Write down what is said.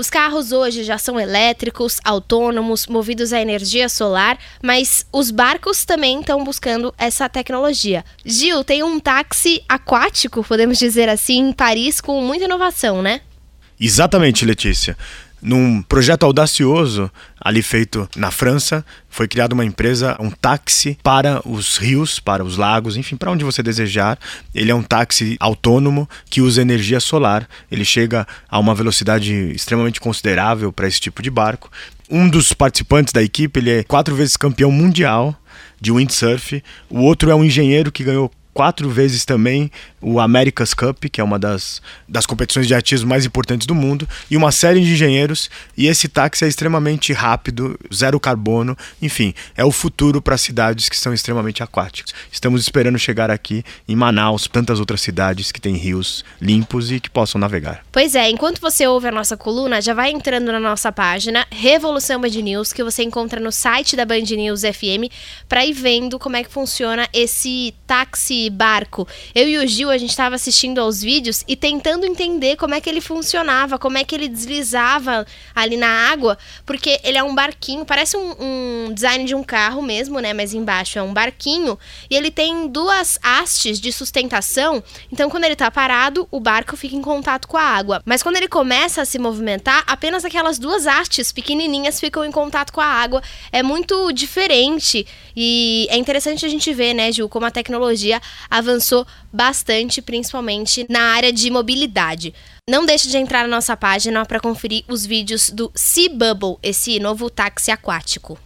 Os carros hoje já são elétricos, autônomos, movidos a energia solar, mas os barcos também estão buscando essa tecnologia. Gil, tem um táxi aquático, podemos dizer assim, em Paris com muita inovação, né? Exatamente, Letícia. Num projeto audacioso, ali feito na França, foi criada uma empresa, um táxi para os rios, para os lagos, enfim, para onde você desejar. Ele é um táxi autônomo que usa energia solar. Ele chega a uma velocidade extremamente considerável para esse tipo de barco. Um dos participantes da equipe, ele é quatro vezes campeão mundial de windsurf. O outro é um engenheiro que ganhou quatro vezes também o America's Cup, que é uma das, das competições de atismo mais importantes do mundo, e uma série de engenheiros. E esse táxi é extremamente rápido, zero carbono, enfim, é o futuro para cidades que são extremamente aquáticas. Estamos esperando chegar aqui em Manaus, tantas outras cidades que têm rios limpos e que possam navegar. Pois é, enquanto você ouve a nossa coluna, já vai entrando na nossa página Revolução Band News, que você encontra no site da Band News FM, para ir vendo como é que funciona esse táxi barco. Eu e o Gil, a gente estava assistindo aos vídeos e tentando entender como é que ele funcionava, como é que ele deslizava ali na água, porque ele é um barquinho, parece um, um design de um carro mesmo, né? Mas embaixo é um barquinho e ele tem duas hastes de sustentação. Então, quando ele está parado, o barco fica em contato com a água. Mas quando ele começa a se movimentar, apenas aquelas duas hastes pequenininhas ficam em contato com a água. É muito diferente e é interessante a gente ver, né, Gil, como a tecnologia avançou bastante, principalmente na área de mobilidade. Não deixe de entrar na nossa página para conferir os vídeos do Sea Bubble, esse novo táxi aquático.